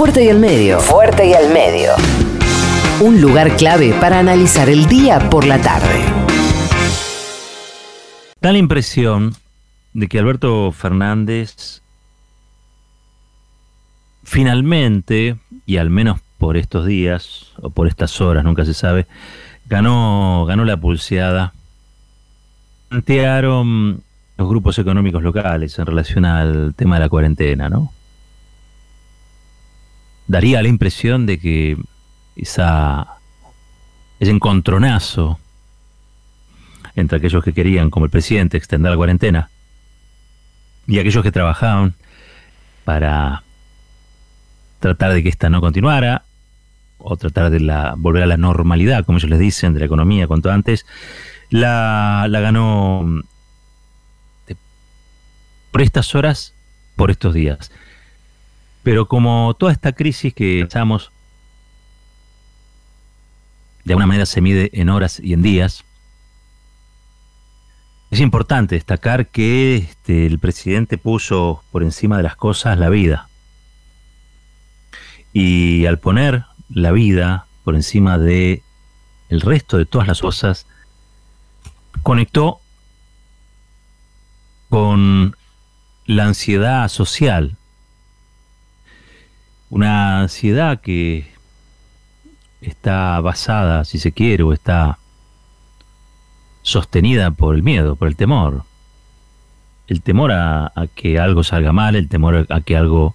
Fuerte y al medio. Fuerte y al medio. Un lugar clave para analizar el día por la tarde. Da la impresión de que Alberto Fernández finalmente, y al menos por estos días, o por estas horas, nunca se sabe, ganó, ganó la pulseada. Plantearon los grupos económicos locales en relación al tema de la cuarentena, ¿no? Daría la impresión de que esa, ese encontronazo entre aquellos que querían, como el presidente, extender la cuarentena, y aquellos que trabajaban para tratar de que esta no continuara, o tratar de la, volver a la normalidad, como ellos les dicen, de la economía cuanto antes, la, la ganó por estas horas, por estos días. Pero como toda esta crisis que estamos de alguna manera se mide en horas y en días, es importante destacar que este, el presidente puso por encima de las cosas la vida. Y al poner la vida por encima de el resto de todas las cosas, conectó con la ansiedad social. Una ansiedad que está basada, si se quiere, o está sostenida por el miedo, por el temor. El temor a, que algo salga mal, el temor a que algo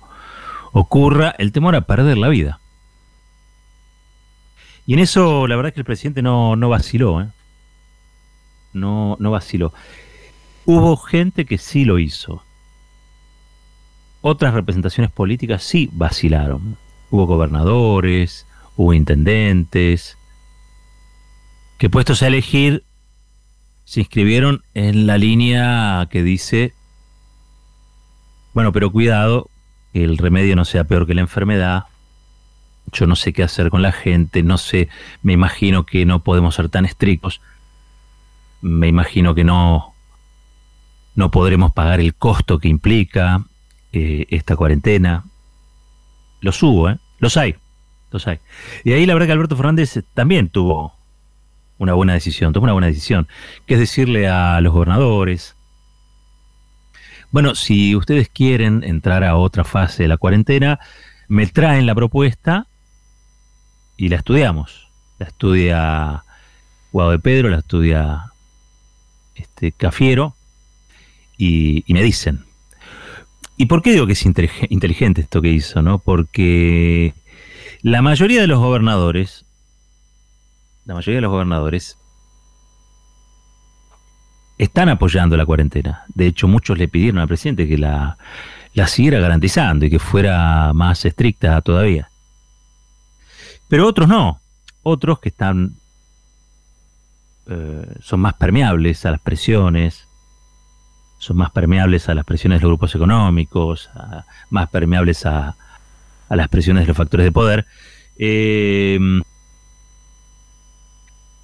ocurra, el temor a perder la vida. Y en eso la verdad es que el presidente no, no vaciló, ¿eh? No, no vaciló. Hubo gente que sí lo hizo. Otras representaciones políticas sí vacilaron. Hubo gobernadores, hubo intendentes, que puestos a elegir se inscribieron en la línea que dice, bueno, pero cuidado, que el remedio no sea peor que la enfermedad, yo no sé qué hacer con la gente, no sé, me imagino que no podemos ser tan estrictos, me imagino que no, no podremos pagar el costo que implica eh, esta cuarentena. Los hubo, ¿eh? Los hay, los hay. Y ahí la verdad que Alberto Fernández también tuvo una buena decisión, tomó una buena decisión, que es decirle a los gobernadores, bueno, si ustedes quieren entrar a otra fase de la cuarentena, me traen la propuesta y la estudiamos. La estudia Guado de Pedro, la estudia este, Cafiero y, me dicen. ¿Y por qué digo que es inteligente esto que hizo? ¿no? Porque la mayoría de los gobernadores la mayoría de los gobernadores están apoyando la cuarentena. De hecho, muchos le pidieron al presidente que la, siguiera garantizando y que fuera más estricta todavía. Pero otros no. Otros que están eh, son más permeables a las presiones, son más permeables a las presiones de los grupos económicos, más permeables a, a, las presiones de los factores de poder. Eh,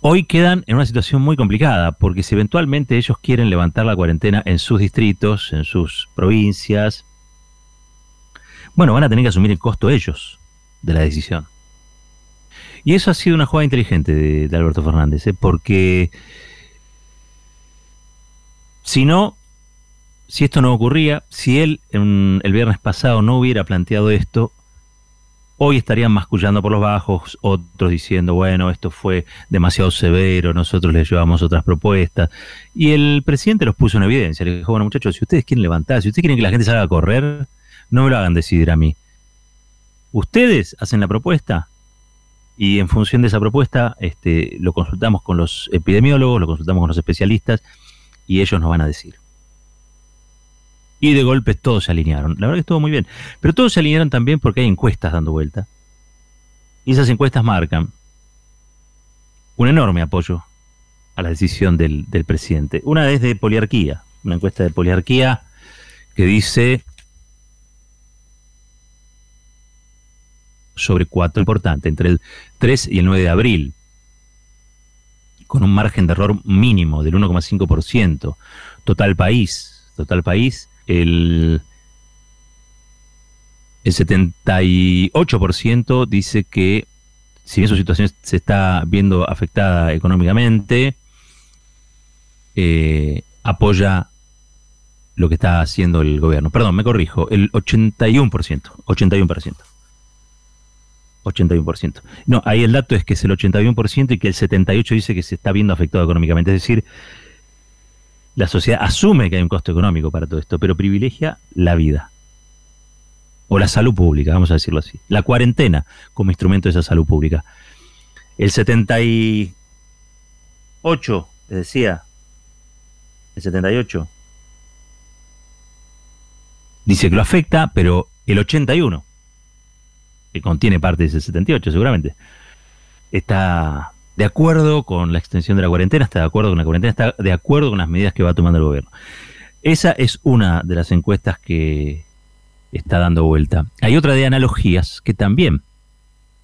hoy quedan en una situación muy complicada, porque si eventualmente ellos quieren levantar la cuarentena en sus distritos, en sus provincias, bueno, van a tener que asumir el costo ellos de la decisión. Y eso ha sido una jugada inteligente de, Alberto Fernández, ¿eh? porque si no, si esto no ocurría, si él el viernes pasado no hubiera planteado esto, Hoy estarían mascullando por los bajos, otros diciendo, bueno, esto fue demasiado severo, nosotros les llevamos otras propuestas. Y el presidente los puso en evidencia. Le dijo, bueno, muchachos, si ustedes quieren levantar, si ustedes quieren que la gente salga a correr, no me lo hagan decidir a mí. Ustedes hacen la propuesta y en función de esa propuesta este, lo consultamos con los epidemiólogos, lo consultamos con los especialistas y ellos nos van a decir y de golpe todos se alinearon. La verdad que estuvo muy bien. Pero todos se alinearon también porque hay encuestas dando vuelta. Y esas encuestas marcan un enorme apoyo a la decisión del, presidente. Una es de poliarquía, una encuesta de poliarquía que dice sobre cuatro importante, entre el 3 y el 9 de abril, con un margen de error mínimo del 1,5%. Total país, total país, el El 78% dice que si bien su situación se está viendo afectada económicamente, eh, apoya lo que está haciendo el gobierno. Perdón, me corrijo, el 81%, 81%. 81%. No, ahí el dato es que es el 81% y que el 78% dice que se está viendo afectado económicamente. Es decir, la sociedad asume que hay un costo económico para todo esto, pero privilegia la vida. O la salud pública, vamos a decirlo así. La cuarentena como instrumento de esa salud pública. El 78, les decía, el 78, dice que lo afecta, pero el 81 que contiene parte de ese 78 seguramente, está de acuerdo con la extensión de la cuarentena, está de acuerdo con la cuarentena, está de acuerdo con las medidas que va tomando el gobierno. Esa es una de las encuestas que está dando vuelta. Hay otra de analogías que también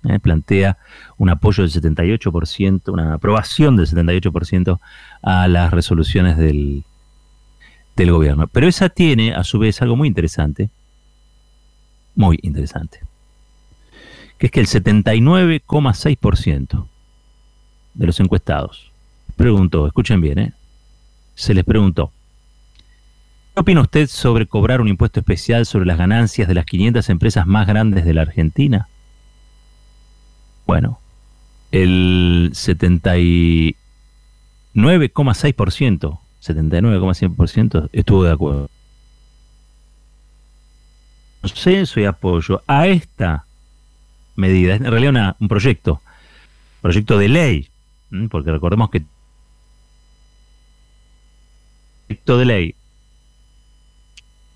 eh, plantea un apoyo del 78%, una aprobación del 78% a las resoluciones del, del gobierno. Pero esa tiene, a su vez, algo muy interesante, muy interesante que es que el 79,6% de los encuestados preguntó, escuchen bien, ¿eh? se les preguntó, ¿qué opina usted sobre cobrar un impuesto especial sobre las ganancias de las 500 empresas más grandes de la Argentina? Bueno, el 79,6%, 79,6% estuvo de acuerdo. Consenso y apoyo a esta medida, en realidad un proyecto, proyecto de ley, porque recordemos que proyecto de ley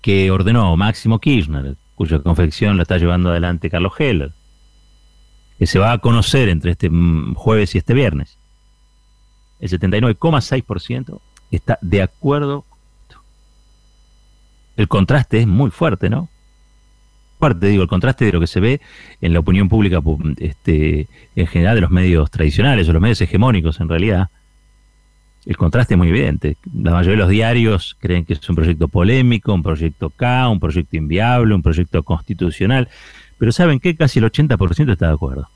que ordenó Máximo Kirchner, cuya confección la está llevando adelante Carlos Heller, que se va a conocer entre este mm, jueves y este viernes. El 79,6% está de acuerdo. El contraste es muy fuerte, ¿no? Parte, digo, el contraste de lo que se ve en la opinión pública este, en general de los medios tradicionales o los medios hegemónicos en realidad, el contraste es muy evidente. La mayoría de los diarios creen que es un proyecto polémico, un proyecto K, un proyecto inviable, un proyecto constitucional, pero ¿saben qué? Casi el 80% está de acuerdo.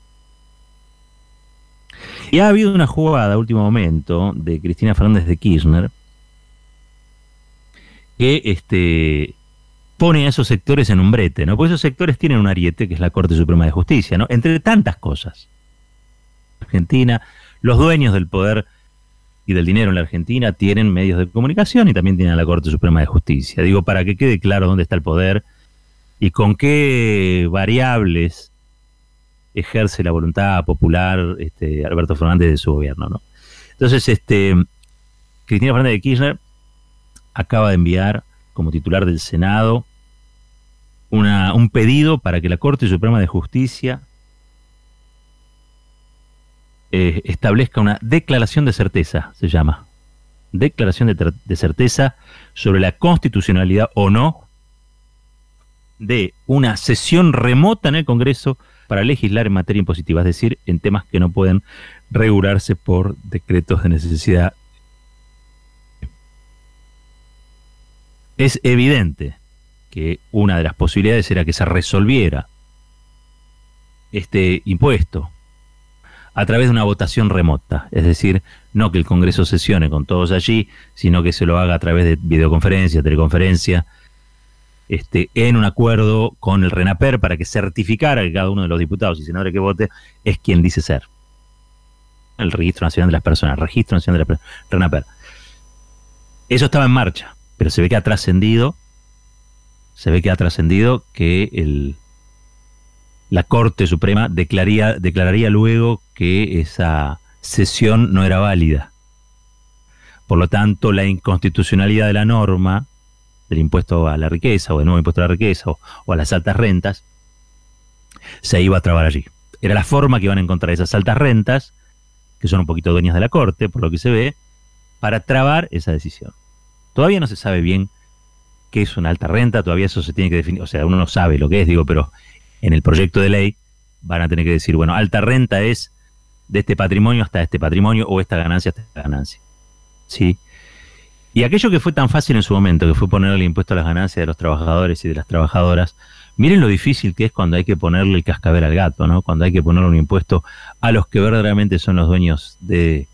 Y ha habido una jugada a último momento de Cristina Fernández de Kirchner que este, pone a esos sectores en un brete, ¿no? Porque esos sectores tienen un ariete que es la Corte Suprema de Justicia, ¿no? Entre tantas cosas. Argentina, los dueños del poder y del dinero en la Argentina tienen medios de comunicación y también tienen la Corte Suprema de Justicia. Digo, para que quede claro dónde está el poder y con qué variables ejerce la voluntad popular este, Alberto Fernández de su gobierno, ¿no? Entonces, este, Cristina Fernández de Kirchner acaba de enviar como titular del Senado un pedido para que la Corte Suprema de Justicia eh, establezca una declaración de certeza, se llama. Declaración de, de certeza sobre la constitucionalidad o no de una sesión remota en el Congreso para legislar en materia impositiva, es decir, en temas que no pueden regularse por decretos de necesidad es evidente que una de las posibilidades era que se resolviera este impuesto a través de una votación remota, es decir, no que el Congreso sesione con todos allí, sino que se lo haga a través de videoconferencia, teleconferencia, este, en un acuerdo con el RENAPER para que certificara que cada uno de los diputados y senadores que vote es quien dice ser. El Registro Nacional de las Personas, Registro Nacional de las Personas, RENAPER. Eso estaba en marcha pero se ve que ha trascendido, se ve que ha trascendido que la Corte Suprema declararía, declararía luego que esa sesión no era válida. Por lo tanto, la inconstitucionalidad de la norma del impuesto a la riqueza o del nuevo impuesto a la riqueza o, o, a las altas rentas se iba a trabar allí. Era la forma que iban a encontrar esas altas rentas, que son un poquito dueñas de la Corte, por lo que se ve, para trabar esa decisión. Todavía no se sabe bien qué es una alta renta, todavía eso se tiene que definir, o sea, uno no sabe lo que es, digo, pero en el proyecto de ley van a tener que decir, bueno, alta renta es de este patrimonio hasta este patrimonio o esta ganancia hasta esta ganancia. ¿Sí? Y aquello que fue tan fácil en su momento, que fue poner el impuesto a las ganancias de los trabajadores y de las trabajadoras, miren lo difícil que es cuando hay que ponerle el cascabel al gato, ¿no? Cuando hay que ponerle un impuesto a los que verdaderamente son los dueños de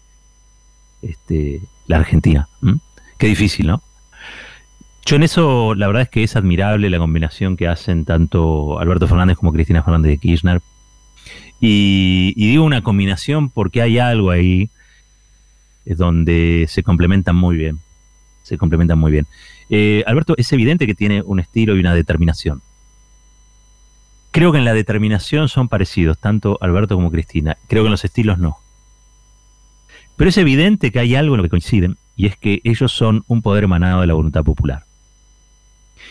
este, la Argentina. Qué difícil, ¿no? Yo en eso, la verdad es que es admirable la combinación que hacen tanto Alberto Fernández como Cristina Fernández de Kirchner. Y, digo una combinación porque hay algo ahí donde se complementan muy bien. Se complementan muy bien. Eh, Alberto, es evidente que tiene un estilo y una determinación. Creo que en la determinación son parecidos, tanto Alberto como Cristina. Creo que en los estilos no. Pero es evidente que hay algo en lo que coinciden, y es que ellos son un poder emanado de la voluntad popular.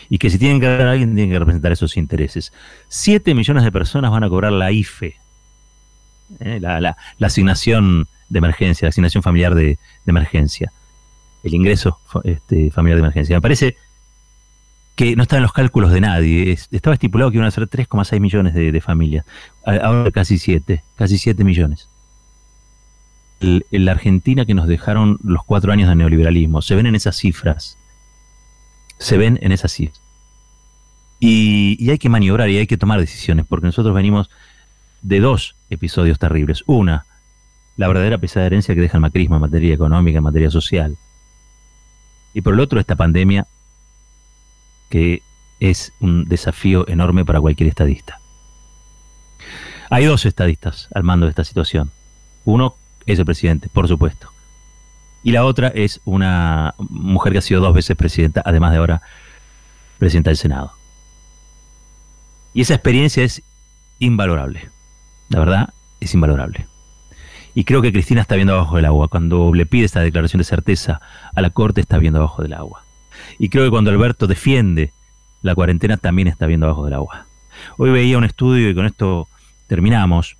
Y que si tienen que dar a alguien, tienen que representar esos intereses. Siete millones de personas van a cobrar la IFE, ¿eh? la, asignación de emergencia, la asignación familiar de, emergencia, el ingreso este, familiar de emergencia. Me parece que no está en los cálculos de nadie. estaba estipulado que iban a ser 3,6 millones de, familias. Ahora casi 7, casi 7 millones la Argentina que nos dejaron los cuatro años de neoliberalismo. Se ven en esas cifras. Se ven en esas cifras. Y, hay que maniobrar y hay que tomar decisiones, porque nosotros venimos de dos episodios terribles. Una, la verdadera pesada herencia que deja el macrismo en materia económica, en materia social. Y por el otro, esta pandemia que es un desafío enorme para cualquier estadista. Hay dos estadistas al mando de esta situación. Uno es el presidente, por supuesto. Y la otra es una mujer que ha sido dos veces presidenta, además de ahora presidenta del Senado. Y esa experiencia es invalorable. La verdad, es invalorable. Y creo que Cristina está viendo abajo del agua. Cuando le pide esta declaración de certeza a la Corte, está viendo abajo del agua. Y creo que cuando Alberto defiende la cuarentena, también está viendo abajo del agua. Hoy veía un estudio, y con esto terminamos,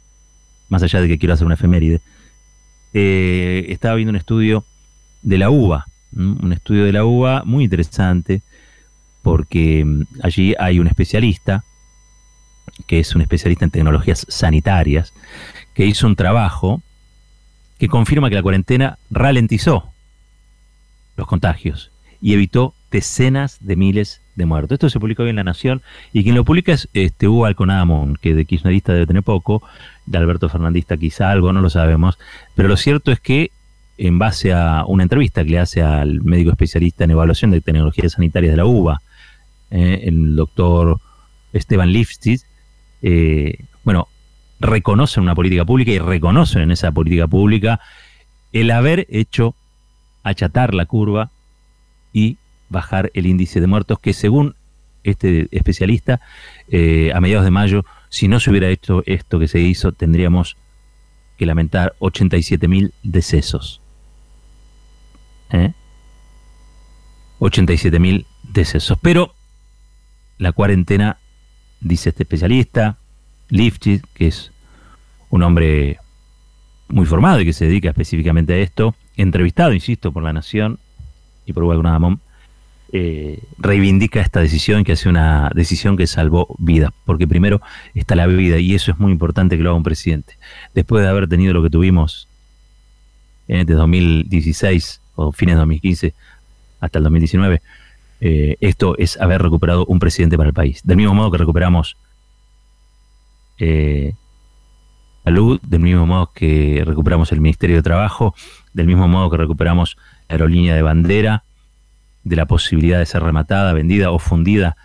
más allá de que quiero hacer una efeméride, eh, estaba viendo un estudio de la UBA, un estudio de la UBA muy interesante, porque mm, allí hay un especialista, que es un especialista en tecnologías sanitarias, que hizo un trabajo que confirma que la cuarentena ralentizó los contagios y evitó decenas de miles de muertos. Esto se publicó hoy en La Nación y quien lo publica es este, Hugo que de kirchnerista debe tener poco, de Alberto Fernandista quizá algo, no lo sabemos, pero lo cierto es que en base a una entrevista que le hace al médico especialista en evaluación de tecnologías sanitarias de la UBA, eh, el doctor Esteban Lifstitz, eh, bueno, reconocen una política pública y reconocen en esa política pública el haber hecho achatar la curva y bajar el índice de muertos que según este especialista, eh, a mediados de mayo si no se hubiera hecho esto que se hizo, tendríamos que lamentar 87 mil decesos. ¿Eh? 87 mil decesos. Pero la cuarentena, dice este especialista, Lifchitz, que es un hombre muy formado y que se dedica específicamente a esto, entrevistado, insisto, por La Nación y por Hugo eh, reivindica esta decisión, que hace una decisión que salvó vida, porque primero está la vida y eso es muy importante que lo haga un presidente. Después de haber tenido lo que tuvimos en este 2016 o fines de 2015 hasta el 2019, eh, esto es haber recuperado un presidente para el país. Del mismo modo que recuperamos eh, salud, del mismo modo que recuperamos el Ministerio de Trabajo, del mismo modo que recuperamos la aerolínea de bandera, de la posibilidad de ser rematada, vendida o fundida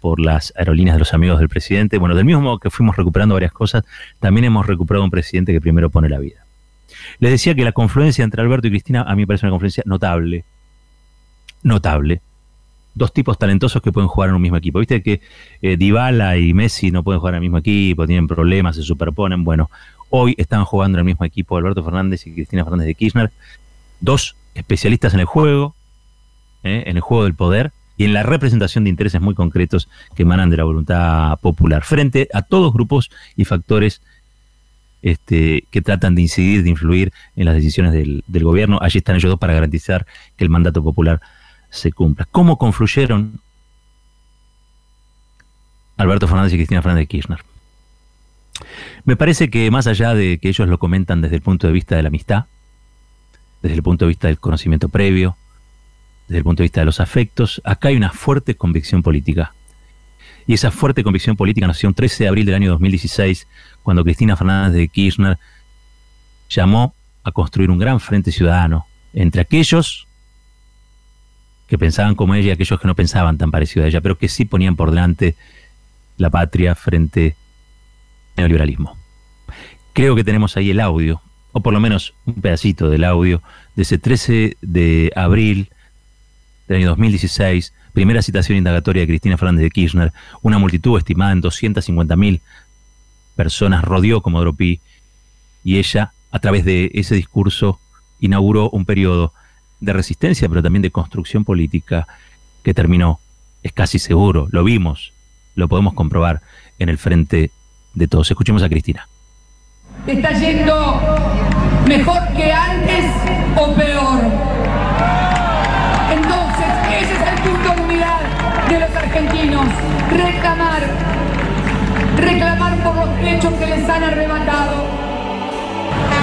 por las aerolíneas de los amigos del presidente. Bueno, del mismo modo que fuimos recuperando varias cosas, también hemos recuperado un presidente que primero pone la vida. Les decía que la confluencia entre Alberto y Cristina a mí me parece una confluencia notable. Notable. Dos tipos talentosos que pueden jugar en un mismo equipo. Viste que eh, Dybala y Messi no pueden jugar en el mismo equipo, tienen problemas, se superponen. Bueno, hoy están jugando en el mismo equipo Alberto Fernández y Cristina Fernández de Kirchner. Dos especialistas en el juego, ¿eh? en el juego del poder y en la representación de intereses muy concretos que emanan de la voluntad popular, frente a todos grupos y factores este, que tratan de incidir, de influir en las decisiones del, gobierno. Allí están ellos dos para garantizar que el mandato popular se cumpla. ¿Cómo confluyeron Alberto Fernández y Cristina Fernández de Kirchner? Me parece que más allá de que ellos lo comentan desde el punto de vista de la amistad, desde el punto de vista del conocimiento previo, desde el punto de vista de los afectos, acá hay una fuerte convicción política. Y esa fuerte convicción política nació el 13 de abril del año 2016, cuando Cristina Fernández de Kirchner llamó a construir un gran frente ciudadano entre aquellos que pensaban como ella y aquellos que no pensaban tan parecido a ella, pero que sí ponían por delante la patria frente al neoliberalismo. Creo que tenemos ahí el audio, o por lo menos un pedacito del audio, de ese 13 de abril del año 2016, primera citación indagatoria de Cristina Fernández de Kirchner, una multitud estimada en 250.000 personas rodeó como Dropí y ella, a través de ese discurso, inauguró un periodo de resistencia, pero también de construcción política que terminó, es casi seguro, lo vimos, lo podemos comprobar en el frente de todos. Escuchemos a Cristina. ¿Está yendo mejor que antes o peor? De los argentinos. Reclamar, reclamar por los derechos que les han arrebatado.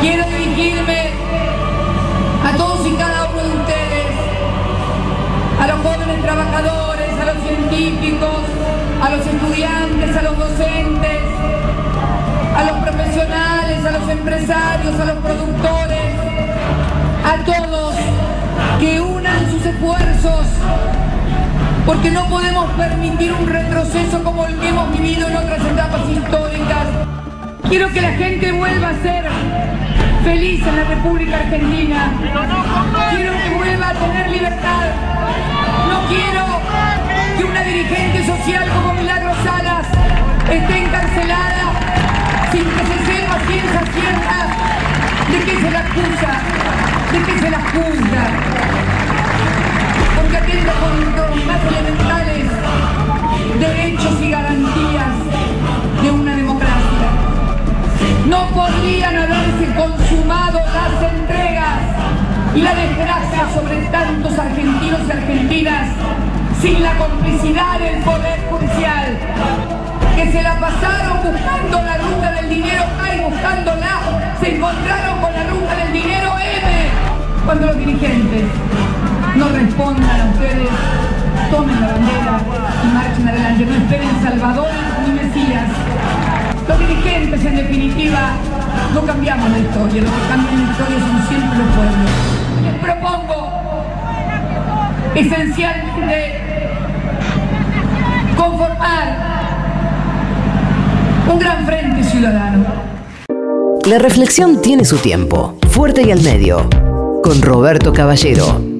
Quiero dirigirme a todos y cada uno de ustedes, a los jóvenes trabajadores, a los científicos, a los estudiantes, a los docentes, a los profesionales, a los empresarios, a los productores, a todos que unan sus esfuerzos, porque no podemos permitir un retroceso como el que hemos vivido en otras etapas históricas. Quiero que la gente vuelva a ser feliz en la República Argentina. Quiero que vuelva a tener libertad. No quiero que una dirigente social como Milagro Salas esté encarcelada sin que se sepa ciencia y la desgracia sobre tantos argentinos y argentinas sin la complicidad del Poder Judicial, que se la pasaron buscando la ruta del dinero A y buscándola, se encontraron con la ruta del dinero M. Cuando los dirigentes no respondan a ustedes, tomen la bandera y marchen adelante, no esperen salvadores ni mesías. Los dirigentes, en definitiva, no cambiamos la historia, lo que cambian la historia son siempre los pueblos. Propongo esencialmente conformar un gran frente ciudadano. La reflexión tiene su tiempo, fuerte y al medio, con Roberto Caballero.